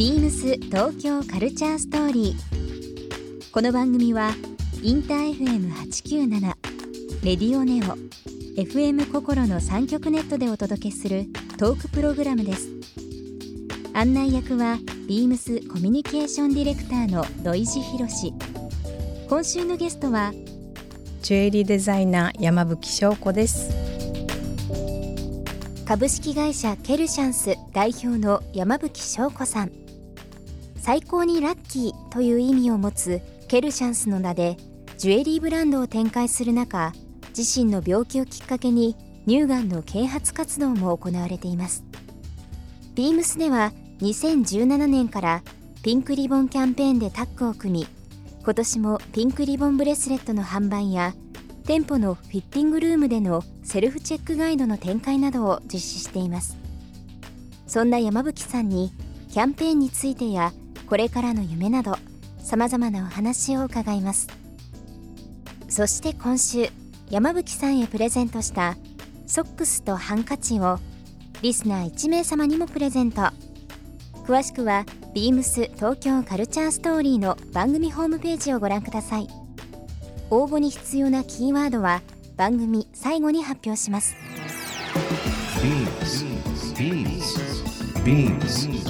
ビームス東京カルチャーストーリー。この番組はインター FM897 レディオネオ FM 心の三極ネットでお届けするトークプログラムです。案内役はビームスコミュニケーションディレクターの土井博志。今週のゲストはジュエリーデザイナー山吹翔子です株式会社ケルシャンス代表の山吹翔子さん最高にラッキーという意味を持つケルシャンスの名でジュエリーブランドを展開する中自身の病気をきっかけに乳がんの啓発活動も行われています。ビームスでは2017年からピンクリボンキャンペーンでタッグを組み今年もピンクリボンブレスレットの販売や店舗のフィッティングルームでのセルフチェックガイドの展開などを実施しています。そんな山吹さんにキャンペーンについてやこれからの夢などさまざまなお話を伺います。そして今週山吹さんへプレゼントしたソックスとハンカチをリスナー1名様にもプレゼント。詳しくはビームス東京カルチャーストーリーの番組ホームページをご覧ください。応募に必要なキーワードは番組最後に発表します。ビーム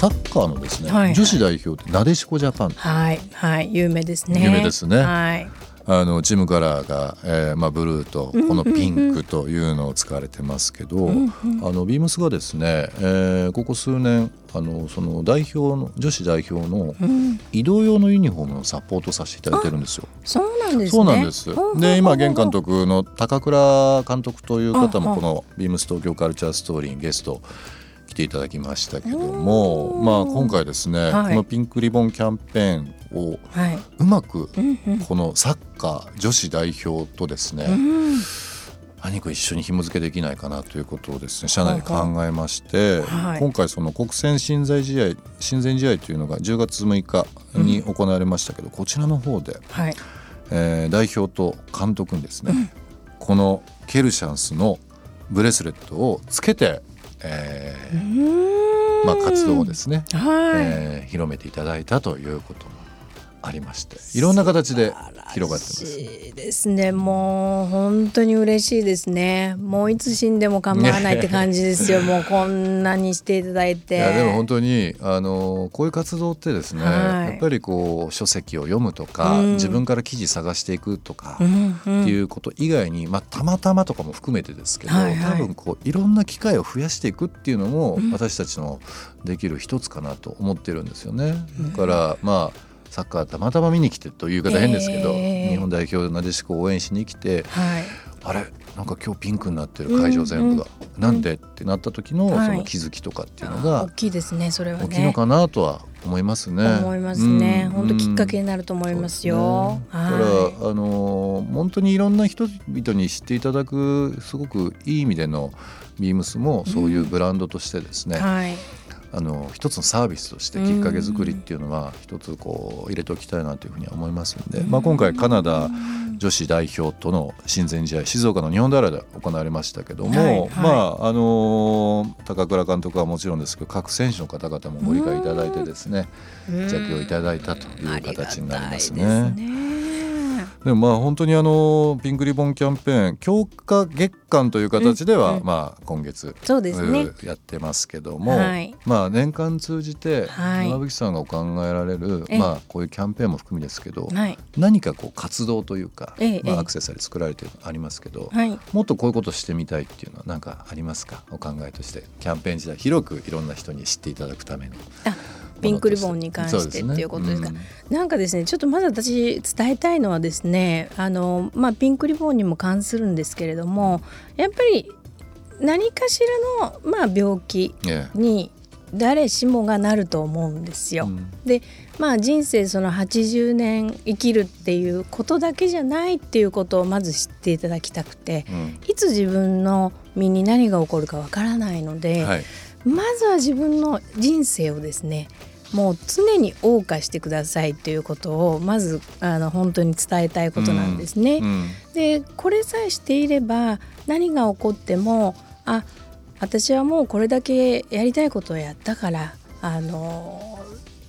サッカーのですね、はい、女子代表ってなでしこジャパン。はい。はい。有名ですね。有名ですね。はい。あのチームカラーが、えーまあ、ブルーとこのピンクというのを使われてますけど、うんうん、あのビームスがですね、えー、ここ数年あのその代表の女子代表の移動用のユニフォームのサポートさせていただいてるんですよ。そうなんです、ね、そうなんです。で今現監督の高倉監督という方もこのビームス東京カルチャーストーリーにゲスト来ていただきましたけども、まあ、今回ですね、はい、このピンクリボンキャンペーンをうまくこのサッカー女子代表とですね、何か一緒に紐付けできないかなということをですね社内で考えまして、はい、今回その国選親善試合親善試合というのが10月6日に行われましたけど、うん、こちらの方で、はい、えー、代表と監督にですね、うん、このケルシャンスのブレスレットをつけてえーまあ、活動をですね、はい、えー、広めていただいたということもありましていろんな形で広がってます。ですね。もう本当に嬉しいですね。もういつ死んでも構わないって感じですよ。もうこんなにしていただいて。いやでも本当にあのこういう活動ってですね、はい、やっぱりこう書籍を読むとか、うん、自分から記事探していくとか、うんうん、っていうこと以外に、まあ、たまたまとかも含めてですけど、はいはい、多分こういろんな機会を増やしていくっていうのも、私たちのできる一つかなと思ってるんですよね。だからまあサッカーたまたま見に来てという方変ですけど、えー、日本代表なでしこ応援しに来て、はい、あれ？なんか今日ピンクになってる会場全部が、うんうん、なんで？ってなった時のその気づきとかっていうのが、大きいですねそれは、ね、大きいのかなとは思いますね。思いますね。本、う、当、ん、きっかけになると思いますよ。すね、だからあの本当にいろんな人々に知っていただくすごくいい意味でのビームスもそういうブランドとしてですね。うん。はいあの一つのサービスとしてきっかけ作りっていうのは一つこう入れておきたいなというふうに思いますんで、まあ、今回カナダ女子代表との親善試合静岡の日本平で行われましたけども、はいはい、まああの高倉監督はもちろんですけど各選手の方々もご理解いただいてですね着用いただいたという形になりますね。でもまあ本当にあのピンクリボンキャンペーン強化月間という形では、まあ今月そうですね。やってますけども、まあ年間通じて山吹さんがお考えられる、まあこういうキャンペーンも含みですけど、何かこう活動というか、まあアクセサリー作られてありますけど、もっとこういうことしてみたいっていうのは何かありますか？お考えとして。キャンペーン時代広くいろんな人に知っていただくための。ピンクリボンに関してっていうことですか。なんかですねちょっとまず私伝えたいのはですねあの、まあ、ピンクリボンにも関するんですけれどもやっぱり何かしらの、まあ、病気に誰しもがなると思うんですよ。うん、でまあ人生その80年生きるっていうことだけじゃないっていうことをまず知っていただきたくて、うん、いつ自分の身に何が起こるかわからないので、はい、まずは自分の人生をですねもう常に謳歌してくださいということをまずあの本当に伝えたいことなんですね。うん、でこれさえしていれば何が起こってもあ私はもうこれだけやりたいことをやったからあの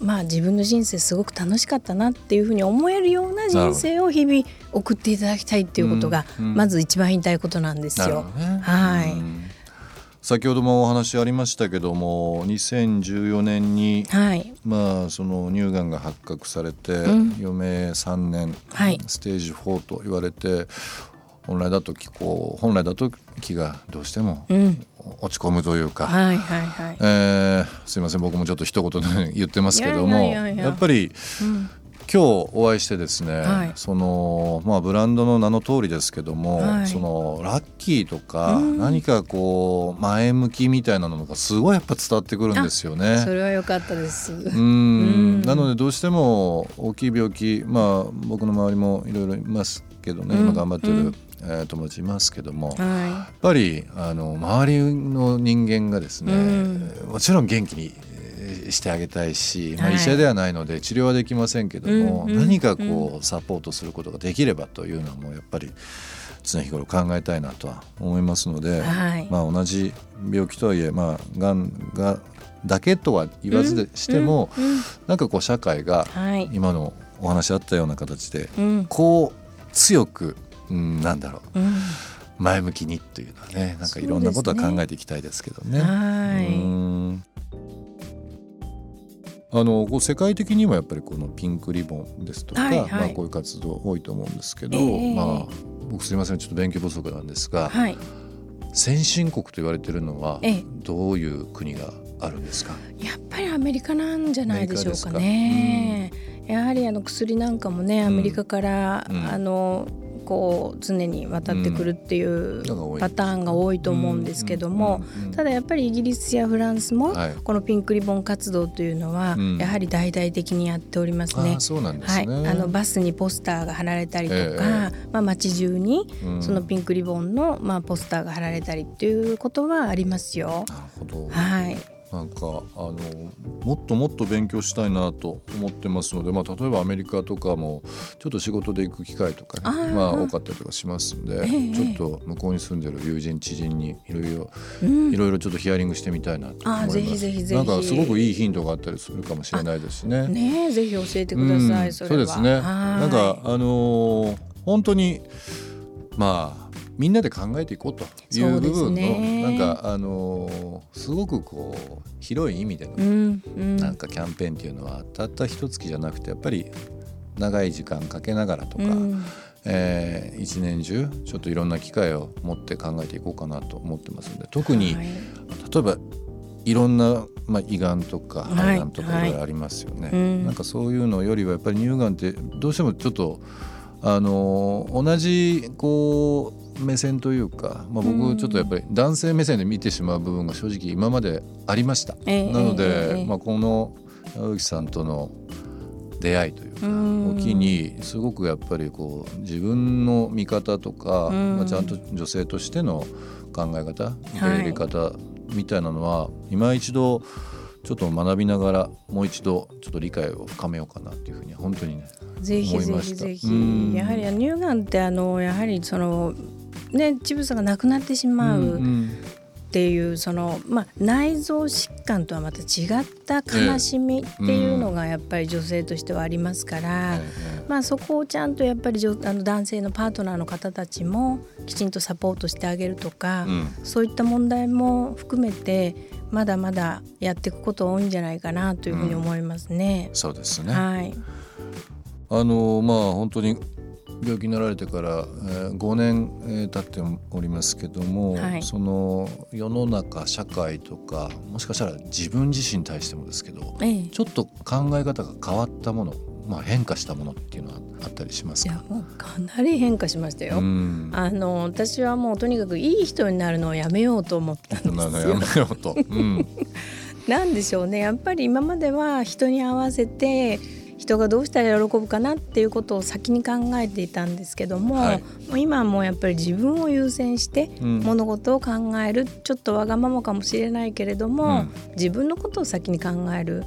まあ自分の人生すごく楽しかったなっていうふうに思えるような人生を日々送っていただきたいっていうことがまず一番言いたいことなんですよ。ね、はい。先ほどもお話ありましたけども2014年に、はい、まあその乳がんが発覚されて、うん、余命3年、はい、ステージ4と言われて本来だとこう本来だと気がどうしても落ち込むというか、はいはいはい、えー、すいません僕もちょっと一言で言ってますけどもやっぱり、うん、今日お会いしてですね、はい、そのまあブランドの名の通りですけども、はい、そのラッキーとか、何かこう前向きみたいなのがすごいやっぱ伝わってくるんですよね。それは良かったです。うん。なのでどうしても大きい病気まあ僕の周りもいろいろいますけどね、今頑張ってるえー、友達いますけども、はい、やっぱりあの周りの人間がですね、うん、もちろん元気にしてあげたいし、まあ、医者ではないので治療はできませんけども、はい、何かこうサポートすることができればというのもやっぱり常日頃考えたいなとは思いますので、はい、まあ、同じ病気とはいえ、まあ、がんがだけとは言わずでしても、うなんかこう社会が今のお話あったような形で、こう強くうん、なんだろう、うん、前向きにというのはねなんかいろんなことは考えていきたいですけどね。はいあのこう世界的にもやっぱりこのピンクリボンですとか、はいはい、まあ、こういう活動多いと思うんですけど、えー、まあ、僕すみません。ちょっと勉強不足なんですが、はい、先進国と言われてるのはどういう国があるんですか、やっぱりアメリカなんじゃないでしょうかね。か？やはりあの薬なんかもねアメリカから、うん、あのこう常に渡ってくるっていうパターンが多いと思うんですけどもただやっぱりイギリスやフランスもこのピンクリボン活動というのはやはり大々的にやっておりますね。はい、あのバスにポスターが貼られたりとか、まあ街中にそのピンクリボンのまあポスターが貼られたりっていうことはありますよ。なるほど。はい。なんかあのもっともっと勉強したいなと思ってますので、まあ、例えばアメリカとかもちょっと仕事で行く機会とかねまあ、多かったりとかしますんで、えー、ちょっと向こうに住んでる友人知人にいろいろ、うん、いろいろちょっとヒアリングしてみたいなと思います。ぜひぜひぜひ。なんかすごくいいヒントがあったりするかもしれないですしね。ねぜひ教えてください、うん、そそうですね。なんかあのー、本当にまあみんなで考えていこうという部分の、ね、なんかあのー、すごくこう広い意味での、うんうん、なんかキャンペーンっていうのはたった一月じゃなくてやっぱり長い時間かけながらとか、うん、えー、一年中ちょっといろんな機会を持って考えていこうかなと思ってますので特に、はい、例えばいろんな、まあ、胃がんとか肺がんとかい。ろいろありますよね、はいはい、なんかそういうのよりはやっぱり乳がんってどうしてもちょっとあの同じこう目線というか、まあ、僕ちょっとやっぱり男性目線で見てしまう部分が正直今までありました。なので、まあ、この山口さんとの出会いというかを機にすごくやっぱりこう自分の見方とか、まあ、ちゃんと女性としての考え方受け入れ方みたいなのは、今一度ちょっと学びながらもう一度ちょっと理解を深めようかなっていうふうに本当にねぜひぜひぜひ。やはり乳がんってあのやはりそのね乳房がなくなってしまうっていう、そのまあ内臓疾患とはまた違った悲しみっていうのがやっぱり女性としてはありますから、まあそこをちゃんとやっぱりあの男性のパートナーの方たちもきちんとサポートしてあげるとか、そういった問題も含めてまだまだやっていくこと多いんじゃないかなというふうに思いますね。そうですね。はい。あのまあ本当に病気になられてから、えー、5年、えー、経っておりますけども、はい、その世の中社会とかもしかしたら自分自身に対してもですけど、ええ、ちょっと考え方が変わったものまあ、変化したものっていうのはあったりしますいやもうかなり変化しましたよ。あの私はもうとにかくいい人になるのをやめようと思ったんですよ。やめようと。うん、なんでしょうねやっぱり今までは人に合わせて人がどうしたら喜ぶかなっていうことを先に考えていたんですけども、はい、今はもうやっぱり自分を優先して物事を考える、うん、ちょっとわがままかもしれないけれども、うん、自分のことを先に考える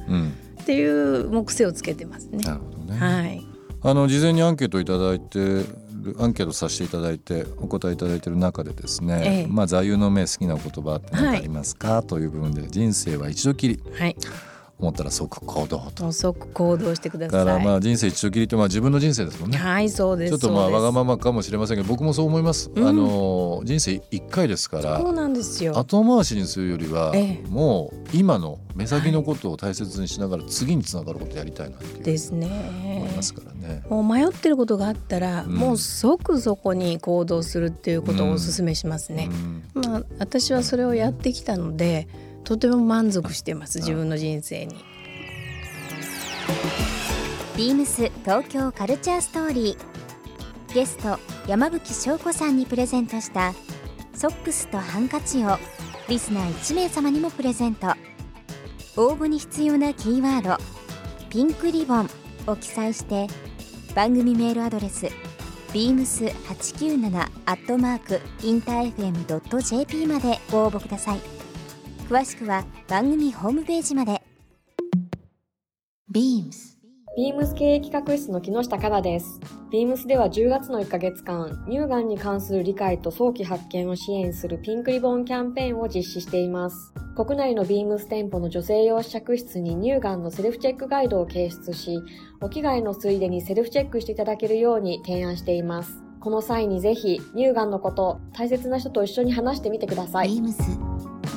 っていうもう癖をつけてますね。なるほどね。はい。あの事前にアンケートいただいてアンケートさせていただいてお答えいただいている中でですね、ええ、まあ座右の銘好きな言葉って何かありますか、はい、という部分で人生は一度きり、はい、思ったら即行動と。即行動してください。だからまあ人生一度きりってまあ自分の人生ですもんね。はいそうですちょっとまあわがままかもしれませんけど僕もそう思います、うん、あの人生一回ですからそうなんですよ。後回しにするよりは、ええ、もう今の目先のことを大切にしながら次につながることやりたいなっていう。ですね。思いますからね。もう迷ってることがあったら、うん、もう即そこに行動するっていうことをお勧めしますね、うん、まあ私はそれをやってきたのでとても満足してます自分の人生に。ビームス東京カルチャーストーリー。ゲスト山吹翔子さんにプレゼントしたソックスとハンカチをリスナー1名様にもプレゼント。応募に必要なキーワード「ピンクリボン」を記載して番組メールアドレス beams897 アットマークインター FM.jp までご応募ください詳しくは番組ホームページまで beams ビームス経営企画室の木下からです。ビームスでは10月の1ヶ月間、乳がんに関する理解と早期発見を支援するピンクリボンキャンペーンを実施しています。国内のビームス店舗の女性用試着室に乳がんのセルフチェックガイドを掲出し、お着替えのついでにセルフチェックしていただけるように提案しています。この際にぜひ、乳がんのこと、大切な人と一緒に話してみてください。ビームス